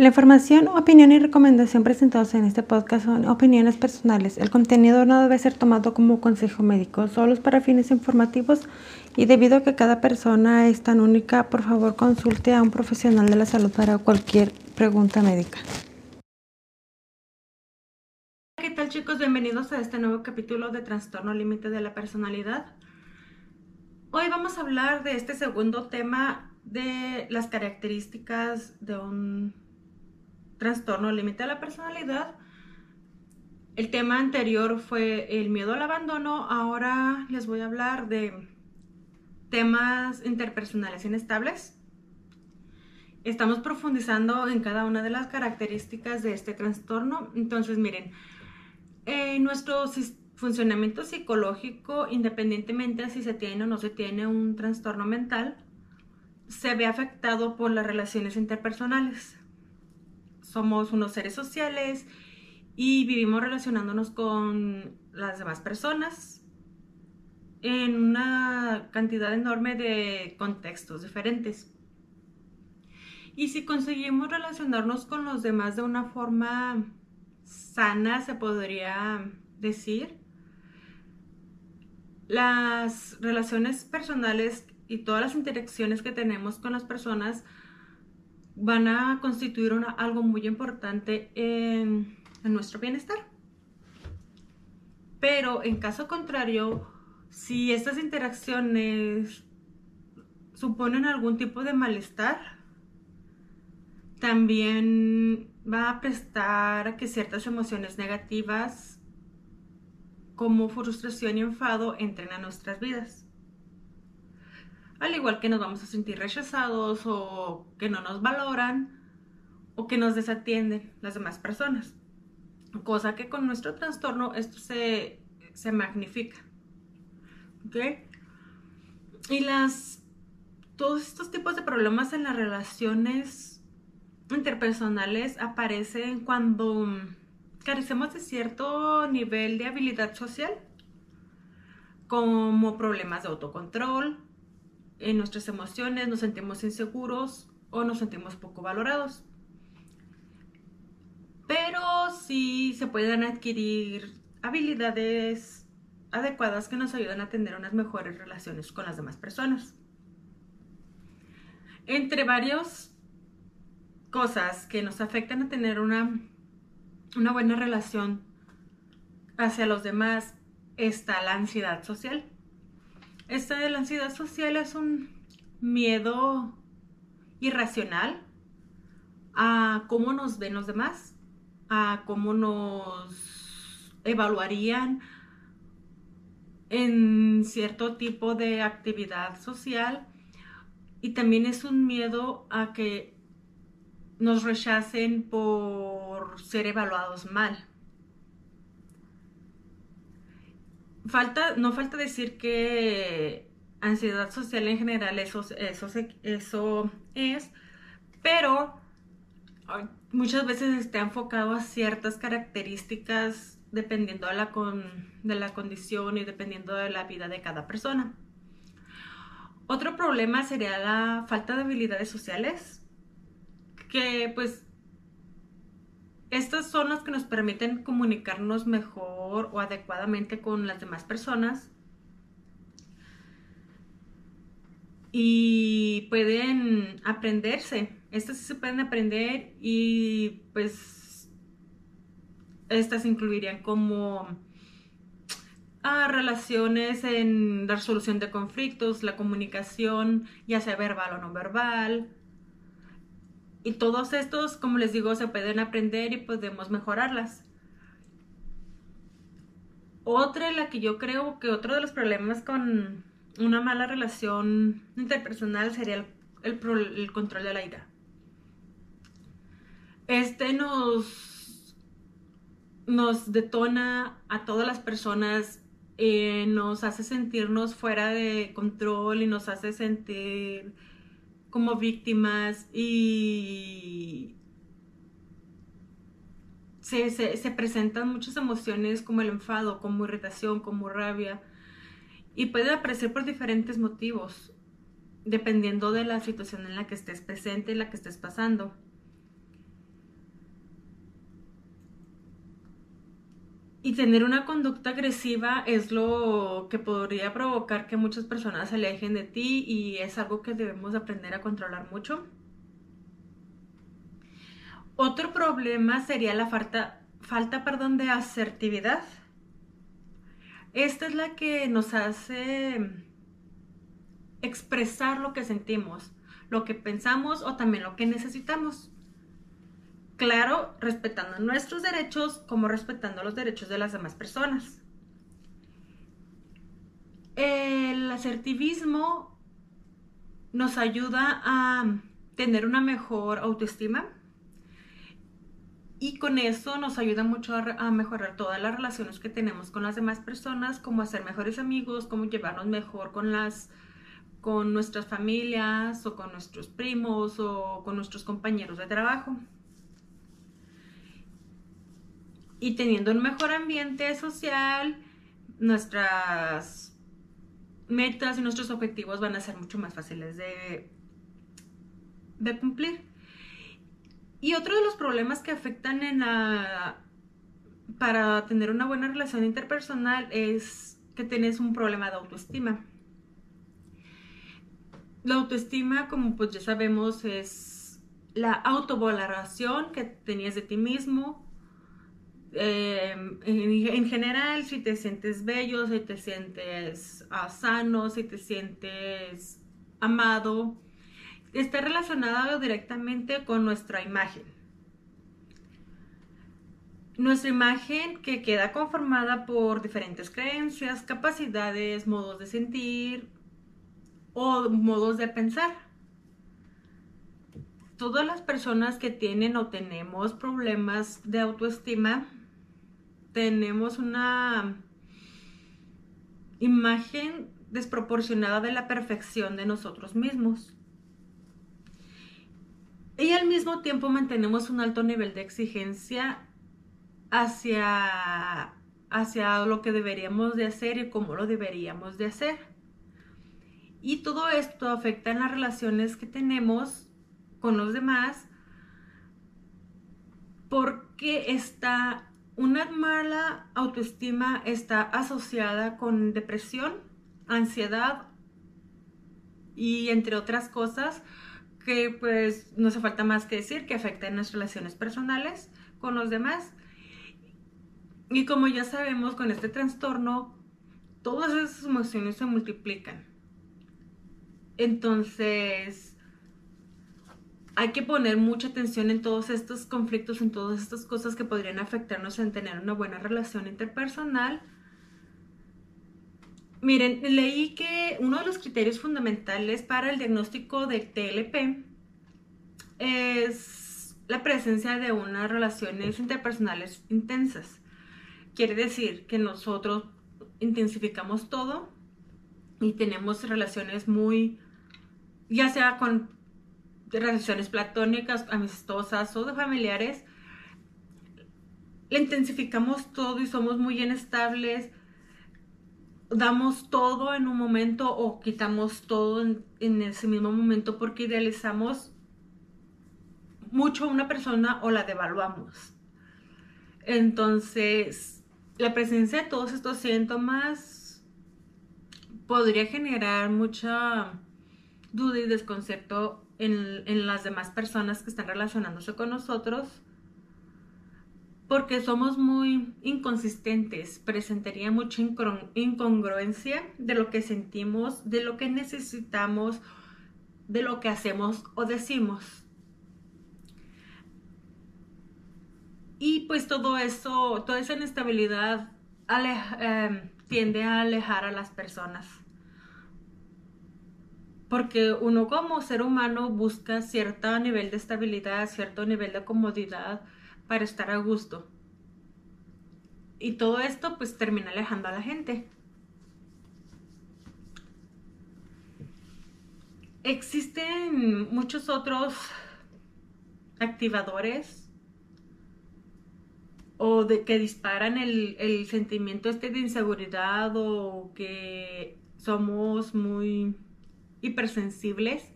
La información, opinión y recomendación presentados en este podcast son opiniones personales. El contenido no debe ser tomado como consejo médico, solo para fines informativos y debido a que cada persona es tan única, por favor consulte a un profesional de la salud para cualquier pregunta médica. ¿Qué tal chicos? Bienvenidos a este nuevo capítulo de Trastorno Límite de la Personalidad. Hoy vamos a hablar de este segundo tema de las características de un trastorno límite a la personalidad. El tema anterior fue el miedo al abandono. Ahora les voy a hablar de temas interpersonales inestables. Estamos profundizando en cada una de las características de este trastorno. Entonces, miren, nuestro funcionamiento psicológico, independientemente de si se tiene o no se tiene un trastorno mental, se ve afectado por las relaciones interpersonales somos unos seres sociales y vivimos relacionándonos con las demás personas en una cantidad enorme de contextos diferentes. Y si conseguimos relacionarnos con los demás de una forma sana, se podría decir, las relaciones personales y todas las interacciones que tenemos con las personas van a constituir algo muy importante en, nuestro bienestar. Pero en caso contrario, si estas interacciones suponen algún tipo de malestar, también va a prestar a que ciertas emociones negativas como frustración y enfado entren a nuestras vidas al igual que nos vamos a sentir rechazados o que no nos valoran o que nos desatienden las demás personas. Cosa que con nuestro trastorno esto se, magnifica. ¿Ok? Y las, todos estos tipos de problemas en las relaciones interpersonales aparecen cuando carecemos de cierto nivel de habilidad social, como problemas de autocontrol, en nuestras emociones, nos sentimos inseguros o nos sentimos poco valorados. Pero sí se pueden adquirir habilidades adecuadas que nos ayudan a tener unas mejores relaciones con las demás personas. Entre varias cosas que nos afectan a tener una, una buena relación hacia los demás está la ansiedad social. Esta de la ansiedad social es un miedo irracional a cómo nos ven los demás, a cómo nos evaluarían en cierto tipo de actividad social y también es un miedo a que nos rechacen por ser evaluados mal. Falta, no falta decir que ansiedad social en general eso, eso, eso es, pero muchas veces está enfocado a ciertas características dependiendo de la, de la condición y dependiendo de la vida de cada persona. Otro problema sería la falta de habilidades sociales, que pues estas son las que nos permiten comunicarnos mejor o adecuadamente con las demás personas. Y pueden aprenderse. Estas sí se pueden aprender y pues estas incluirían como ah, relaciones en la resolución de conflictos, la comunicación, ya sea verbal o no verbal, y todos estos, como les digo, se pueden aprender y podemos mejorarlas. Otra la que yo creo que otro de los problemas con una mala relación interpersonal sería el, control de la ira. Este nos, nos detona a todas las personas, eh, nos hace sentirnos fuera de control y nos hace sentir como víctimas y se, presentan muchas emociones como el enfado, como irritación, como rabia y puede aparecer por diferentes motivos dependiendo de la situación en la que estés presente y la que estés pasando. Y tener una conducta agresiva es lo que podría provocar que muchas personas se alejen de ti y es algo que debemos aprender a controlar mucho. Otro problema sería la falta, falta perdón, de asertividad. Esta es la que nos hace expresar lo que sentimos, lo que pensamos o también lo que necesitamos. Claro, respetando nuestros derechos como respetando los derechos de las demás personas. El asertivismo nos ayuda a tener una mejor autoestima y con eso nos ayuda mucho a, mejorar todas las relaciones que tenemos con las demás personas, como hacer mejores amigos, como llevarnos mejor con las con nuestras familias o con nuestros primos o con nuestros compañeros de trabajo y teniendo un mejor ambiente social, nuestras metas y nuestros objetivos van a ser mucho más fáciles de, de cumplir. Y otro de los problemas que afectan en la, para tener una buena relación interpersonal es que tienes un problema de autoestima. La autoestima, como pues ya sabemos, es la autovaloración que tenías de ti mismo, Em, en, general, si te sientes bello, si te sientes ah, sano, si te sientes amado, está relacionado directamente con nuestra imagen. Nuestra imagen que queda conformada por diferentes creencias, capacidades, modos de sentir o modos de pensar. Todas las personas que tienen o tenemos problemas de autoestima tenemos una imagen desproporcionada de la perfección de nosotros mismos. Y al mismo tiempo mantenemos un alto nivel de exigencia hacia, hacia lo que deberíamos de hacer y cómo lo deberíamos de hacer. Y todo esto afecta en las relaciones que tenemos con los demás porque está una mala autoestima está asociada con depresión, ansiedad y entre otras cosas que pues no hace falta más que decir que afectan las relaciones personales con los demás. Y como ya sabemos con este trastorno, todas esas emociones se multiplican. Entonces, hay que poner mucha atención en todos estos conflictos, en todas estas cosas que podrían afectarnos en tener una buena relación interpersonal. Miren, leí que uno de los criterios fundamentales para el diagnóstico de TLP es la presencia de unas relaciones interpersonales intensas. Quiere decir que nosotros intensificamos todo y tenemos relaciones muy, ya sea con relaciones platónicas, amistosas o de familiares, le intensificamos todo y somos muy inestables, damos todo en un momento o quitamos todo en, ese mismo momento porque idealizamos mucho a una persona o la devaluamos. Entonces, la presencia de todos estos síntomas podría generar mucha duda y desconcepto en, las demás personas que están relacionándose con nosotros porque somos muy inconsistentes, presentaría mucha incongruencia de lo que sentimos, de lo que necesitamos, de lo que hacemos o decimos. Y pues todo eso, toda esa inestabilidad em, tiende a alejar a las personas porque uno como ser humano busca cierto nivel de estabilidad, cierto nivel de comodidad para estar a gusto. Y todo esto pues termina alejando a la gente. Existen muchos otros activadores o de que disparan el, sentimiento este de inseguridad o que somos muy hipersensibles.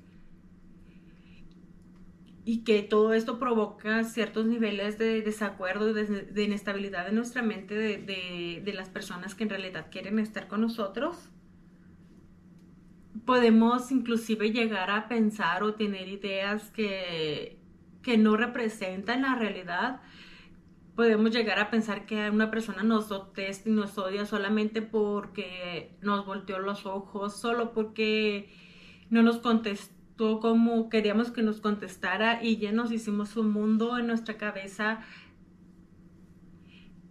y que todo esto provoca ciertos niveles de desacuerdo de, inestabilidad en nuestra mente de, de, las personas que en realidad quieren estar con nosotros. Podemos inclusive llegar a pensar o tener ideas que, que no representan la realidad. Podemos llegar a pensar que una persona nos detesta y nos odia solamente porque nos volteó los ojos, solo porque no nos contestó como queríamos que nos contestara y ya nos hicimos un mundo en nuestra cabeza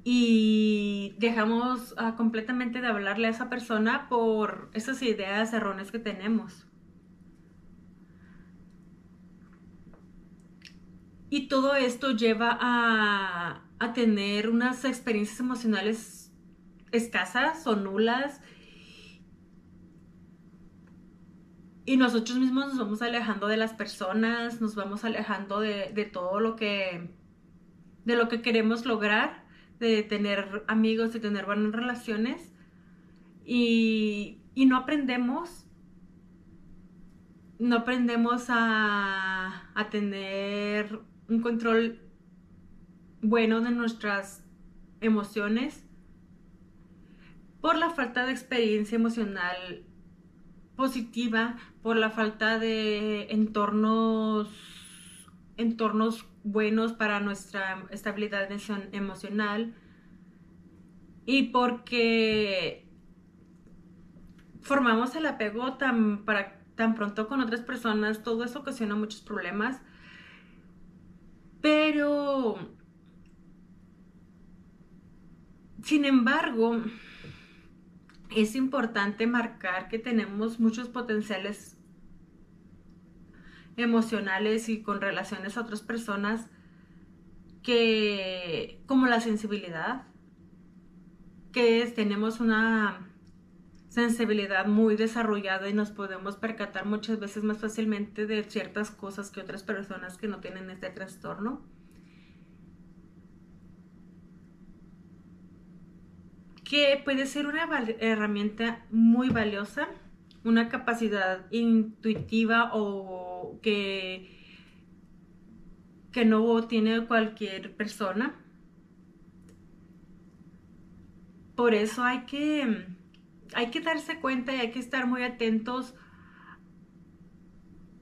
y dejamos ah, completamente de hablarle a esa persona por esas ideas erróneas que tenemos. Y todo esto lleva a, a tener unas experiencias emocionales escasas o nulas y nosotros mismos nos vamos alejando de las personas, nos vamos alejando de, todo lo que, de lo que queremos lograr, de tener amigos, de tener buenas relaciones y, no aprendemos, no aprendemos a, a tener un control bueno de nuestras emociones por la falta de experiencia emocional positiva por la falta de entornos, entornos buenos para nuestra estabilidad emocional y porque formamos el apego tan, pronto con otras personas, todo eso ocasiona muchos problemas. Pero, sin embargo, es importante marcar que tenemos muchos potenciales emocionales y con relaciones a otras personas que como la sensibilidad que tenemos una sensibilidad muy desarrollada y nos podemos percatar muchas veces más fácilmente de ciertas cosas que otras personas que no tienen este trastorno. Que puede ser una herramienta muy valiosa, una capacidad intuitiva o que, que no tiene cualquier persona. Por eso hay que, hay que darse cuenta y hay que estar muy atentos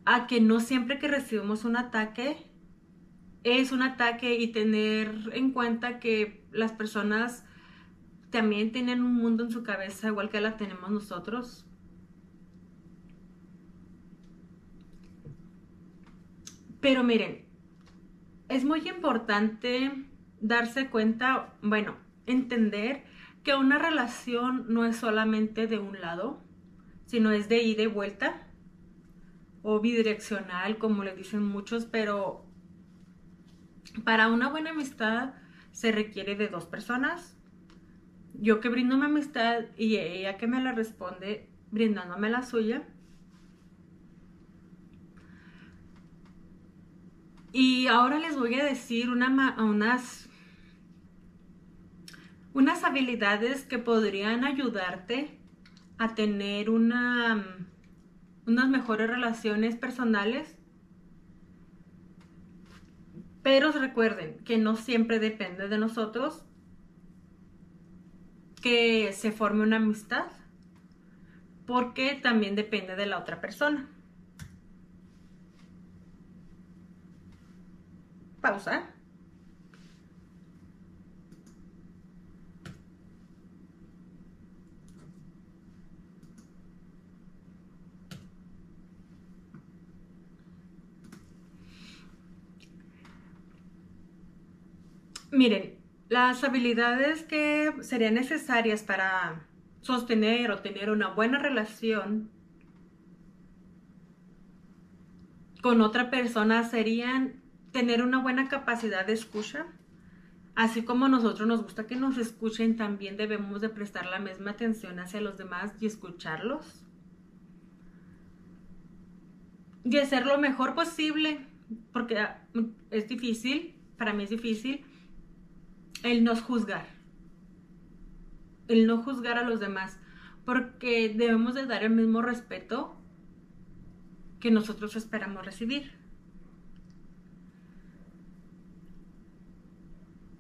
a que no siempre que recibimos un ataque es un ataque y tener en cuenta que las personas también tienen un mundo en su cabeza igual que la tenemos nosotros. Pero miren, es muy importante darse cuenta, bueno, entender que una relación no es solamente de un lado, sino es de ida y vuelta o bidireccional, como le dicen muchos, pero para una buena amistad se requiere de dos personas yo que brindo mi amistad y ella que me la responde brindándome la suya. Y ahora les voy a decir unas, unas habilidades que podrían ayudarte a tener una, unas mejores relaciones personales. Pero recuerden que no siempre depende de nosotros que se forme una amistad, porque también depende de la otra persona. Pausa. Miren, las habilidades que serían necesarias para sostener o tener una buena relación con otra persona serían tener una buena capacidad de escucha. Así como a nosotros nos gusta que nos escuchen, también debemos de prestar la misma atención hacia los demás y escucharlos. Y hacer lo mejor posible, porque es difícil, para mí es difícil, el no juzgar, el no juzgar a los demás, porque debemos de dar el mismo respeto que nosotros esperamos recibir.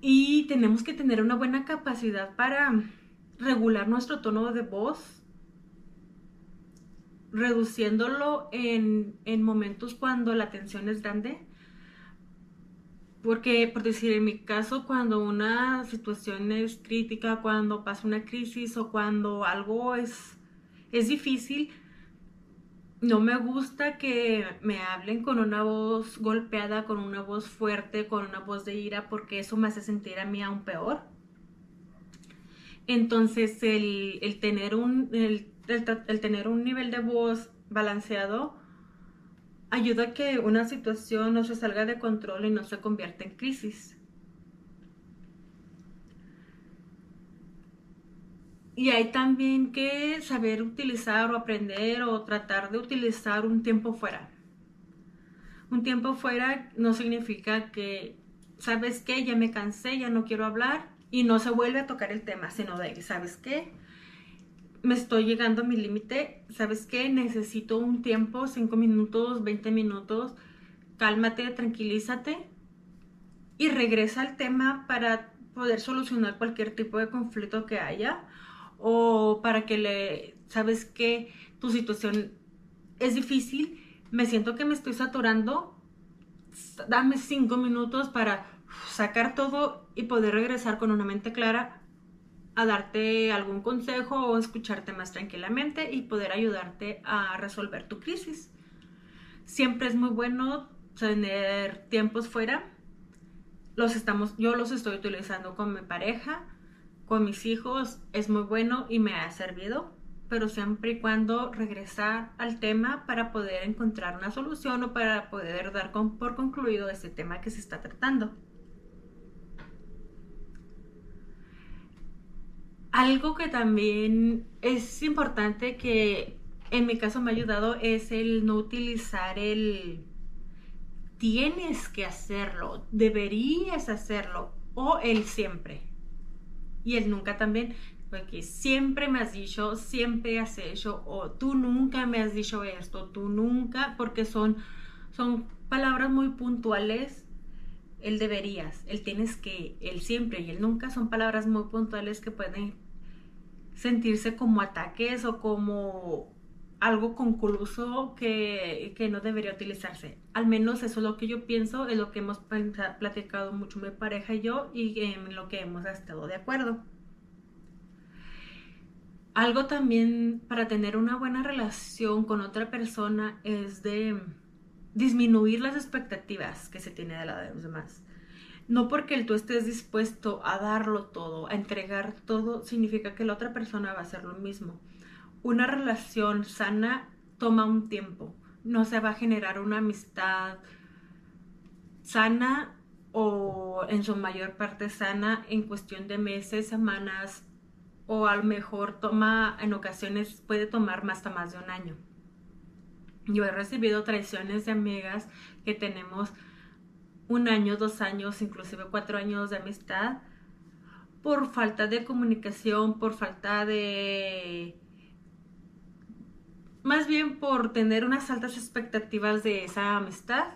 Y tenemos que tener una buena capacidad para regular nuestro tono de voz, reduciéndolo en, en momentos cuando la tensión es grande. Porque, por decir, en mi caso, cuando una situación es crítica, cuando pasa una crisis o cuando algo es, es difícil, no me gusta que me hablen con una voz golpeada, con una voz fuerte, con una voz de ira, porque eso me hace sentir a mí aún peor. Entonces, el, tener, un, el, tener un nivel de voz balanceado ayuda a que una situación no se salga de control y no se convierta en crisis. Y hay también que saber utilizar o aprender o tratar de utilizar un tiempo fuera. Un tiempo fuera no significa que, ¿sabes qué? Ya me cansé, ya no quiero hablar y no se vuelve a tocar el tema, sino de, ¿sabes qué? Me estoy llegando a mi límite, ¿sabes qué? Necesito un tiempo, 5 minutos, 20 minutos, cálmate, tranquilízate y regresa al tema para poder solucionar cualquier tipo de conflicto que haya o para que le, sabes que tu situación es difícil, me siento que me estoy saturando, dame cinco minutos para sacar todo y poder regresar con una mente clara a darte algún consejo o escucharte más tranquilamente y poder ayudarte a resolver tu crisis. Siempre es muy bueno tener tiempos fuera. Los estamos, yo los estoy utilizando con mi pareja con mis hijos es muy bueno y me ha servido, pero siempre y cuando regresar al tema para poder encontrar una solución o para poder dar por concluido ese tema que se está tratando. Algo que también es importante que en mi caso me ha ayudado es el no utilizar el tienes que hacerlo, deberías hacerlo o el siempre y él nunca también, porque siempre me has dicho, siempre has hecho, o tú nunca me has dicho esto, tú nunca, porque son, son palabras muy puntuales. El deberías, el tienes que, el siempre y el nunca son palabras muy puntuales que pueden sentirse como ataques o como algo concluso que, que, no debería utilizarse. Al menos eso es lo que yo pienso, es lo que hemos platicado mucho mi pareja y yo y en lo que hemos estado de acuerdo. Algo también para tener una buena relación con otra persona es de disminuir las expectativas que se tiene de la de los demás. No porque tú estés dispuesto a darlo todo, a entregar todo, significa que la otra persona va a hacer lo mismo una relación sana toma un tiempo. No se va a generar una amistad sana o en su mayor parte sana en cuestión de meses, semanas o a lo mejor toma en ocasiones puede tomar hasta más de un año. Yo he recibido traiciones de amigas que tenemos un año, dos años, inclusive cuatro años de amistad por falta de comunicación, por falta de más bien por tener unas altas expectativas de esa amistad.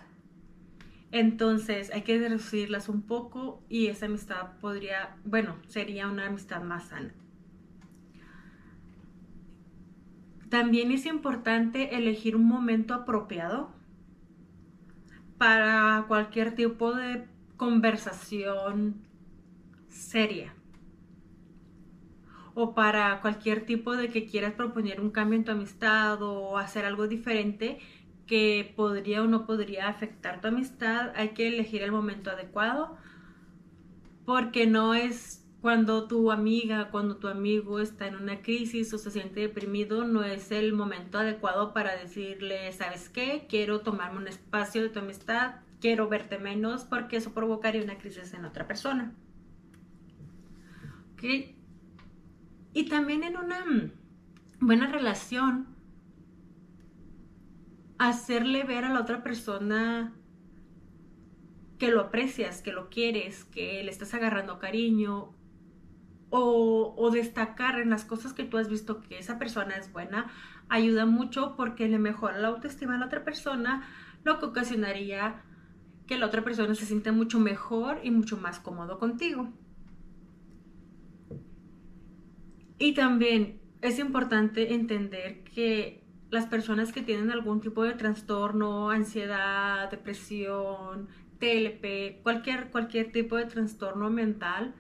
Entonces hay que reducirlas un poco y esa amistad podría, bueno, sería una amistad más sana. También es importante elegir un momento apropiado para cualquier tipo de conversación seria o para cualquier tipo de que quieras proponer un cambio en tu amistad o hacer algo diferente que podría o no podría afectar tu amistad, hay que elegir el momento adecuado porque no es cuando tu amiga, cuando tu amigo está en una crisis o se siente deprimido, no es el momento adecuado para decirle, ¿sabes qué? Quiero tomarme un espacio de tu amistad, quiero verte menos porque eso provocaría una crisis en otra persona. Y también en una buena relación, hacerle ver a la otra persona que lo aprecias, que lo quieres, que le estás agarrando cariño o, destacar en las cosas que tú has visto que esa persona es buena, ayuda mucho porque le mejora la autoestima a la otra persona, lo que ocasionaría que la otra persona se siente mucho mejor y mucho más cómodo contigo. Y también es importante entender que las personas que tienen algún tipo de trastorno, ansiedad, depresión, TLP, cualquier, cualquier tipo de trastorno mental,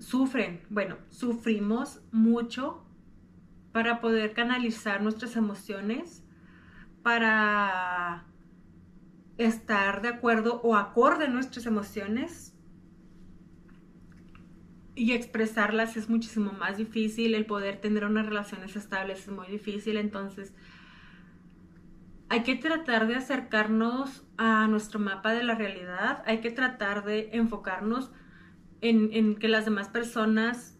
sufren, bueno, sufrimos mucho para poder canalizar nuestras emociones, para estar de acuerdo o acorde nuestras emociones y expresarlas es muchísimo más difícil, el poder tener unas relaciones estables es muy difícil, entonces hay que tratar de acercarnos a nuestro mapa de la realidad, hay que tratar de enfocarnos en, que las demás personas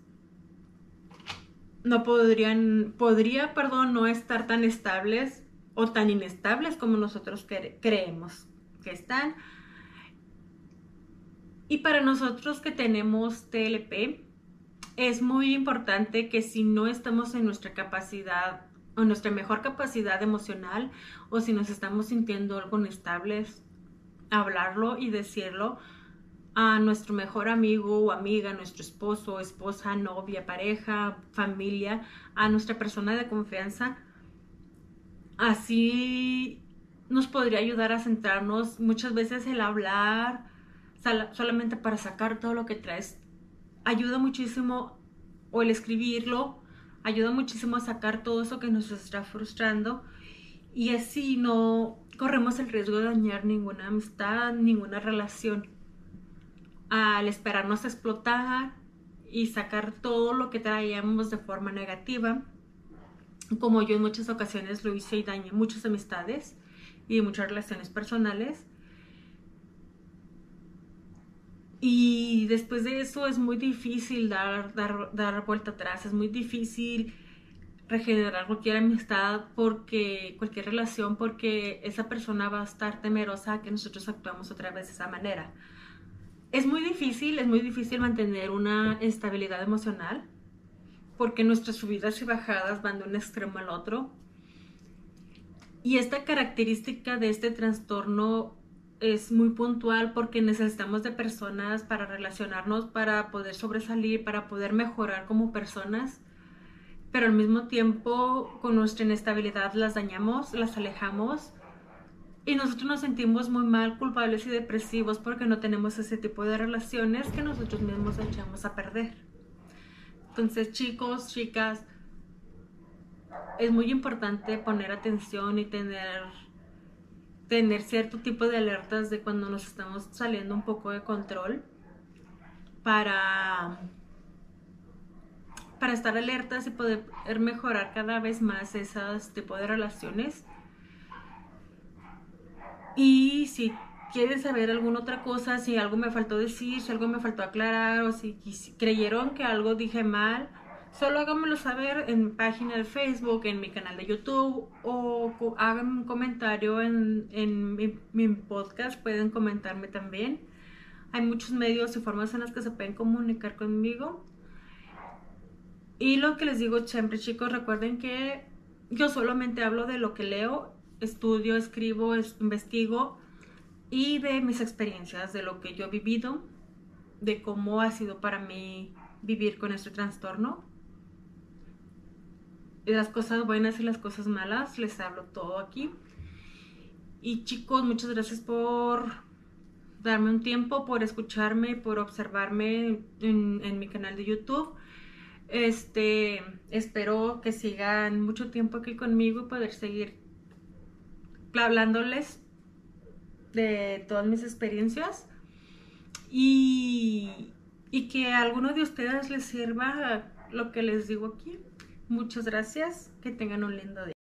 no podrían, podría, perdón, no estar tan estables o tan inestables como nosotros creemos que están. Y para nosotros que tenemos TLP, es muy importante que si no estamos en nuestra capacidad o nuestra mejor capacidad emocional o si nos estamos sintiendo algo inestables, hablarlo y decirlo a nuestro mejor amigo o amiga, nuestro esposo, esposa, novia, pareja, familia, a nuestra persona de confianza. Así nos podría ayudar a centrarnos muchas veces el hablar solamente para sacar todo lo que traes. Ayuda muchísimo, o el escribirlo, ayuda muchísimo a sacar todo eso que nos está frustrando y así no corremos el riesgo de dañar ninguna amistad, ninguna relación. Al esperarnos explotar y sacar todo lo que traíamos de forma negativa, como yo en muchas ocasiones lo hice y dañé muchas amistades y muchas relaciones personales, Y después de eso es muy difícil dar, dar, dar vuelta atrás, es muy difícil regenerar cualquier amistad porque cualquier relación porque esa persona va a estar temerosa que nosotros actuamos otra vez de esa manera. Es muy difícil, es muy difícil mantener una estabilidad emocional porque nuestras subidas y bajadas van de un extremo al otro. Y esta característica de este trastorno es muy puntual porque necesitamos de personas para relacionarnos, para poder sobresalir, para poder mejorar como personas, pero al mismo tiempo con nuestra inestabilidad las dañamos, las alejamos y nosotros nos sentimos muy mal, culpables y depresivos porque no tenemos ese tipo de relaciones que nosotros mismos echamos a perder. Entonces chicos, chicas, es muy importante poner atención y tener tener cierto tipo de alertas de cuando nos estamos saliendo un poco de control para, para estar alertas y poder mejorar cada vez más esos tipos de relaciones. Y si quieren saber alguna otra cosa, si algo me faltó decir, si algo me faltó aclarar o si creyeron que algo dije mal, Solo háganmelo saber en mi página de Facebook, en mi canal de YouTube o hagan un comentario en, mi, podcast. Pueden comentarme también. Hay muchos medios y formas en las que se pueden comunicar conmigo. Y lo que les digo siempre, chicos, recuerden que yo solamente hablo de lo que leo, estudio, escribo, investigo y de mis experiencias, de lo que yo he vivido, de cómo ha sido para mí vivir con este trastorno las cosas buenas y las cosas malas, les hablo todo aquí. Y chicos, muchas gracias por darme un tiempo, por escucharme, por observarme en, mi canal de YouTube. Este, espero que sigan mucho tiempo aquí conmigo y poder seguir hablándoles de todas mis experiencias y, y que a alguno de ustedes les sirva lo que les digo aquí. Muchas gracias. Que tengan un lindo día.